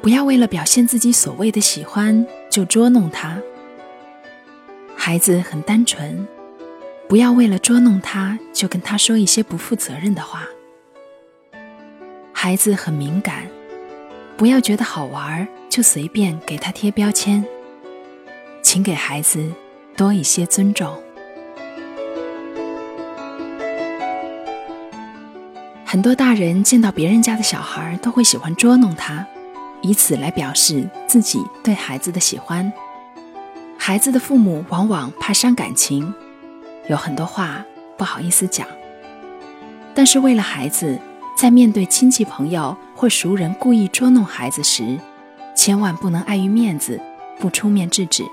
不要为了表现自己所谓的喜欢就捉弄他。孩子很单纯，不要为了捉弄他就跟他说一些不负责任的话。孩子很敏感，不要觉得好玩就随便给他贴标签。请给孩子多一些尊重。很多大人见到别人家的小孩都会喜欢捉弄他。以此来表示自己对孩子的喜欢。孩子的父母往往怕伤感情，有很多话不好意思讲。但是为了孩子，在面对亲戚朋友或熟人故意捉弄孩子时，千万不能碍于面子不出面制止，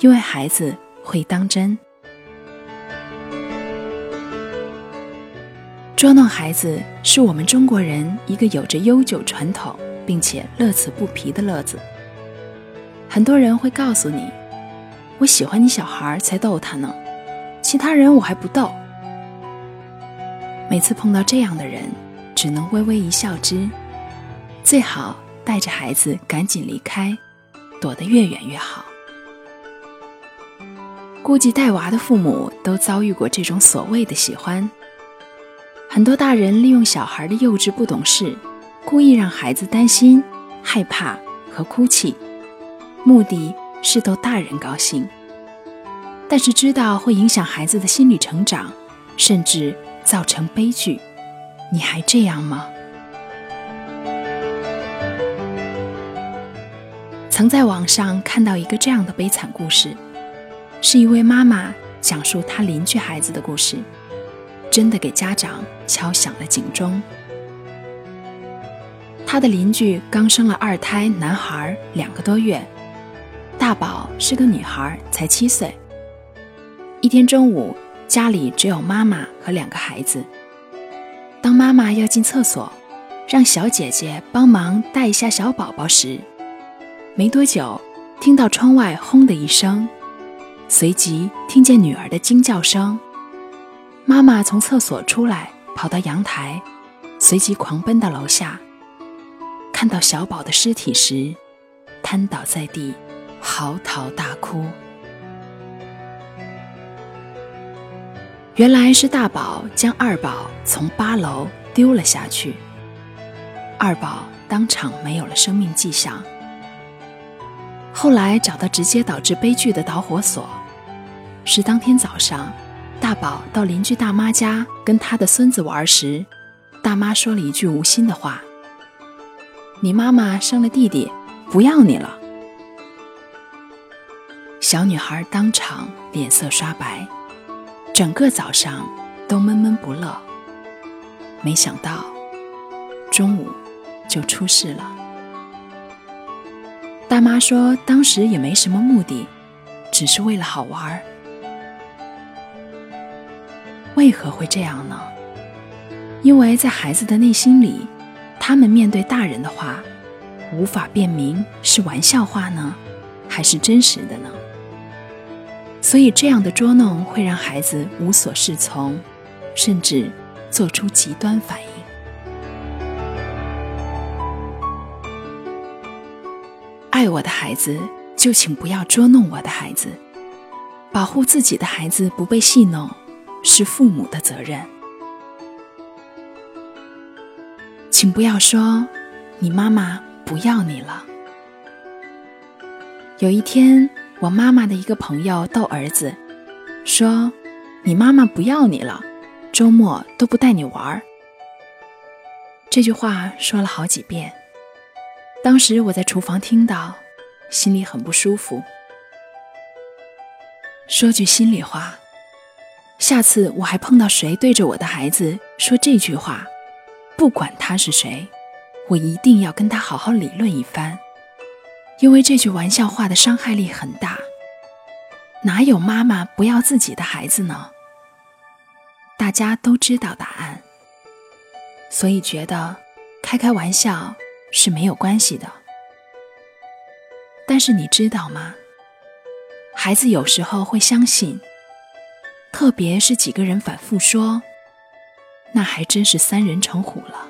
因为孩子会当真。捉弄孩子是我们中国人一个有着悠久传统。并且乐此不疲的乐子，很多人会告诉你：“我喜欢你小孩才逗他呢，其他人我还不逗。”每次碰到这样的人，只能微微一笑之，最好带着孩子赶紧离开，躲得越远越好。估计带娃的父母都遭遇过这种所谓的喜欢，很多大人利用小孩的幼稚不懂事。故意让孩子担心、害怕和哭泣，目的是逗大人高兴。但是知道会影响孩子的心理成长，甚至造成悲剧，你还这样吗？曾在网上看到一个这样的悲惨故事，是一位妈妈讲述她邻居孩子的故事，真的给家长敲响了警钟。他的邻居刚生了二胎男孩两个多月，大宝是个女孩，才七岁。一天中午，家里只有妈妈和两个孩子。当妈妈要进厕所，让小姐姐帮忙带一下小宝宝时，没多久，听到窗外轰的一声，随即听见女儿的惊叫声。妈妈从厕所出来，跑到阳台，随即狂奔到楼下。看到小宝的尸体时，瘫倒在地，嚎啕大哭。原来是大宝将二宝从八楼丢了下去，二宝当场没有了生命迹象。后来找到直接导致悲剧的导火索，是当天早上，大宝到邻居大妈家跟他的孙子玩时，大妈说了一句无心的话。你妈妈生了弟弟，不要你了。小女孩当场脸色刷白，整个早上都闷闷不乐。没想到中午就出事了。大妈说，当时也没什么目的，只是为了好玩。为何会这样呢？因为在孩子的内心里。他们面对大人的话，无法辨明是玩笑话呢，还是真实的呢？所以这样的捉弄会让孩子无所适从，甚至做出极端反应。爱我的孩子，就请不要捉弄我的孩子。保护自己的孩子不被戏弄，是父母的责任。请不要说，你妈妈不要你了。有一天，我妈妈的一个朋友逗儿子，说：“你妈妈不要你了，周末都不带你玩儿。”这句话说了好几遍。当时我在厨房听到，心里很不舒服。说句心里话，下次我还碰到谁对着我的孩子说这句话。不管他是谁，我一定要跟他好好理论一番，因为这句玩笑话的伤害力很大。哪有妈妈不要自己的孩子呢？大家都知道答案，所以觉得开开玩笑是没有关系的。但是你知道吗？孩子有时候会相信，特别是几个人反复说，那还真是三人成虎了。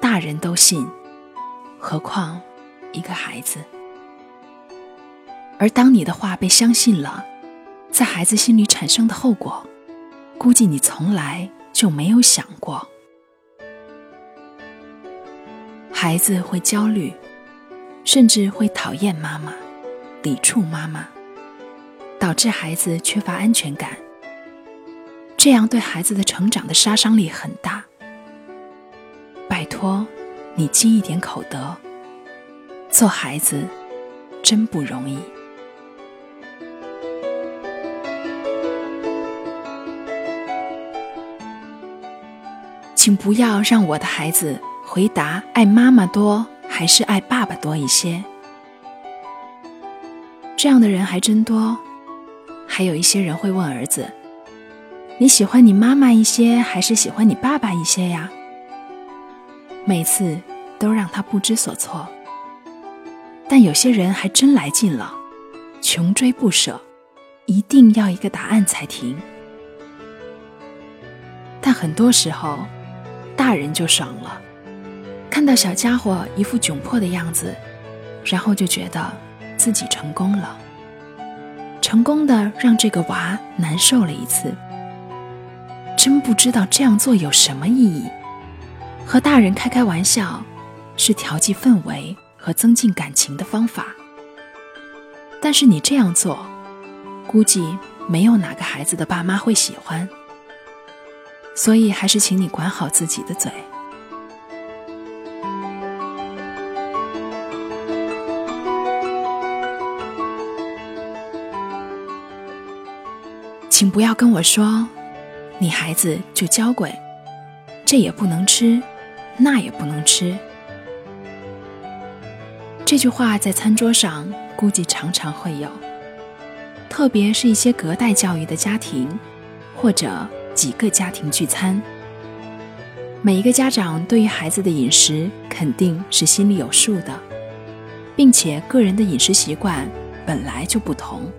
大人都信，何况一个孩子？而当你的话被相信了，在孩子心里产生的后果，估计你从来就没有想过。孩子会焦虑，甚至会讨厌妈妈，抵触妈妈，导致孩子缺乏安全感。这样对孩子的成长的杀伤力很大。拜托，你积一点口德，做孩子真不容易。请不要让我的孩子回答爱妈妈多还是爱爸爸多一些。这样的人还真多。还有一些人会问儿子：“你喜欢你妈妈一些还是喜欢你爸爸一些呀？”每次都让他不知所措。但有些人还真来劲了，穷追不舍，一定要一个答案才停。但很多时候。大人就爽了，看到小家伙一副窘迫的样子，然后就觉得自己成功了，成功的让这个娃难受了一次。真不知道这样做有什么意义。和大人开开玩笑，是调剂氛围和增进感情的方法。但是你这样做，估计没有哪个孩子的爸妈会喜欢。所以，还是请你管好自己的嘴，请不要跟我说，你孩子就娇贵，这也不能吃，那也不能吃。这句话在餐桌上估计常常会有，特别是一些隔代教育的家庭，或者。几个家庭聚餐，每一个家长对于孩子的饮食肯定是心里有数的，并且个人的饮食习惯本来就不同，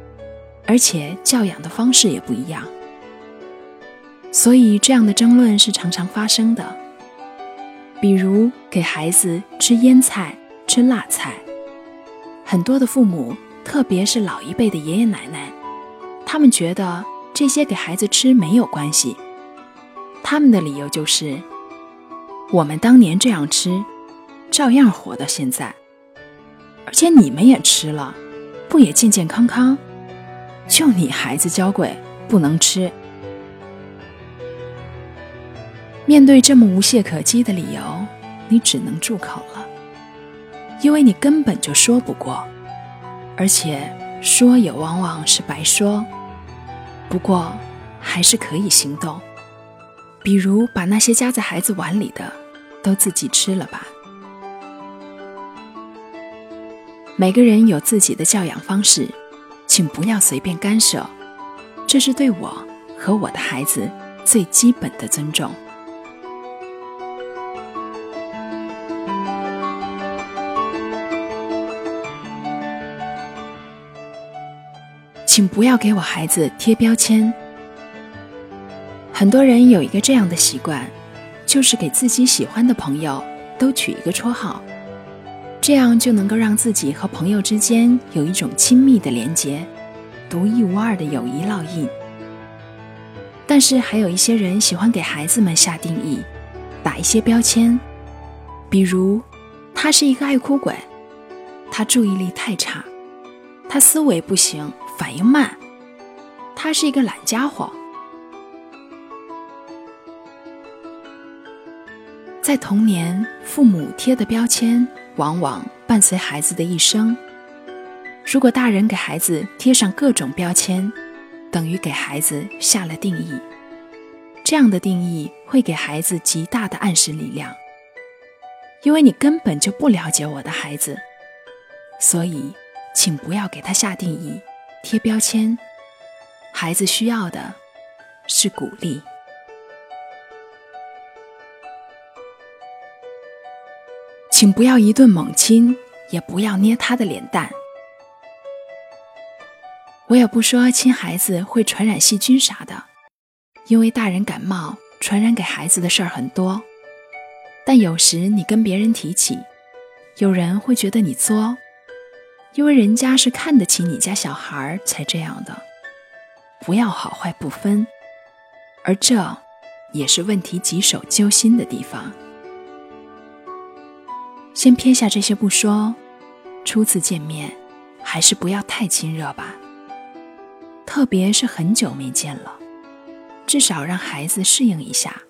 而且教养的方式也不一样，所以这样的争论是常常发生的。比如给孩子吃腌菜、吃辣菜，很多的父母，特别是老一辈的爷爷奶奶，他们觉得。这些给孩子吃没有关系，他们的理由就是：我们当年这样吃，照样活到现在，而且你们也吃了，不也健健康康？就你孩子娇贵，不能吃。面对这么无懈可击的理由，你只能住口了，因为你根本就说不过，而且说也往往是白说。不过，还是可以行动，比如把那些夹在孩子碗里的都自己吃了吧。每个人有自己的教养方式，请不要随便干涉，这是对我和我的孩子最基本的尊重。请不要给我孩子贴标签。很多人有一个这样的习惯，就是给自己喜欢的朋友都取一个绰号，这样就能够让自己和朋友之间有一种亲密的连结，独一无二的友谊烙印。但是还有一些人喜欢给孩子们下定义，打一些标签，比如他是一个爱哭鬼，他注意力太差，他思维不行。反应慢，他是一个懒家伙。在童年，父母贴的标签往往伴随孩子的一生。如果大人给孩子贴上各种标签，等于给孩子下了定义。这样的定义会给孩子极大的暗示力量，因为你根本就不了解我的孩子，所以请不要给他下定义、贴标签。孩子需要的是鼓励。请不要一顿猛亲，也不要捏他的脸蛋。我也不说亲孩子会传染细菌啥的，因为大人感冒传染给孩子的事儿很多。但有时你跟别人提起，有人会觉得你作，因为人家是看得起你家小孩才这样的。不要好坏不分，而这也是问题棘手揪心的地方。先撇下这些不说，初次见面还是不要太亲热吧。特别是很久没见了，至少让孩子适应一下，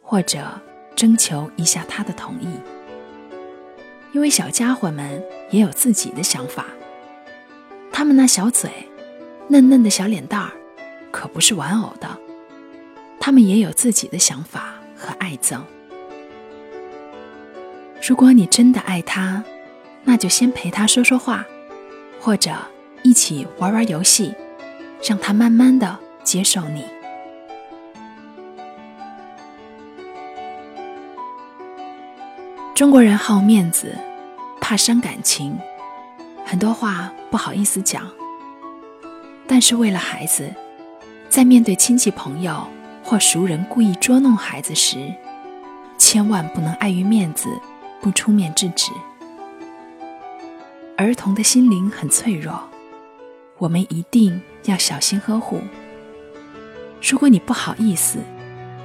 或者征求一下他的同意。因为小家伙们也有自己的想法，他们那小嘴、嫩嫩的小脸蛋儿，可不是玩偶的，他们也有自己的想法和爱憎。如果你真的爱他，那就先陪他说说话，或者一起玩玩游戏，让他慢慢的接受你。中国人好面子，怕伤感情，很多话不好意思讲。但是为了孩子，在面对亲戚朋友或熟人故意捉弄孩子时，千万不能碍于面子。不出面制止，儿童的心灵很脆弱，我们一定要小心呵护。如果你不好意思，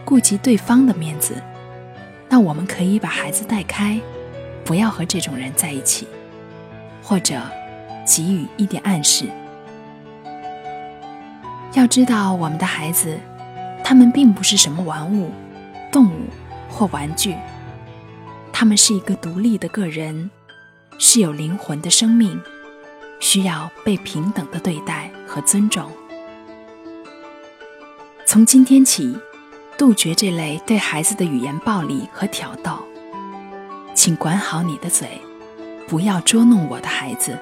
顾及对方的面子，那我们可以把孩子带开，不要和这种人在一起，或者给予一点暗示。要知道，我们的孩子，他们并不是什么玩物、动物或玩具。他们是一个独立的个人，是有灵魂的生命，需要被平等的对待和尊重。从今天起，杜绝这类对孩子的语言暴力和挑逗。请管好你的嘴，不要捉弄我的孩子。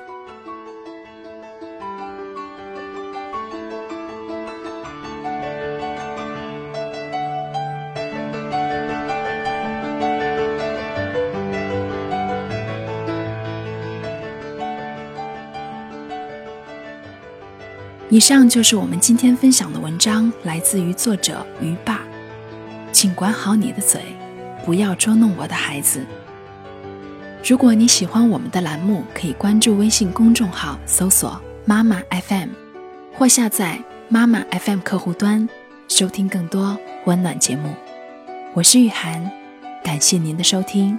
以上就是我们今天分享的文章，来自于作者于爸。请管好你的嘴，不要捉弄我的孩子。如果你喜欢我们的栏目，可以关注微信公众号，搜索“妈妈 FM”，或下载“妈妈 FM” 客户端，收听更多温暖节目。我是雨涵，感谢您的收听。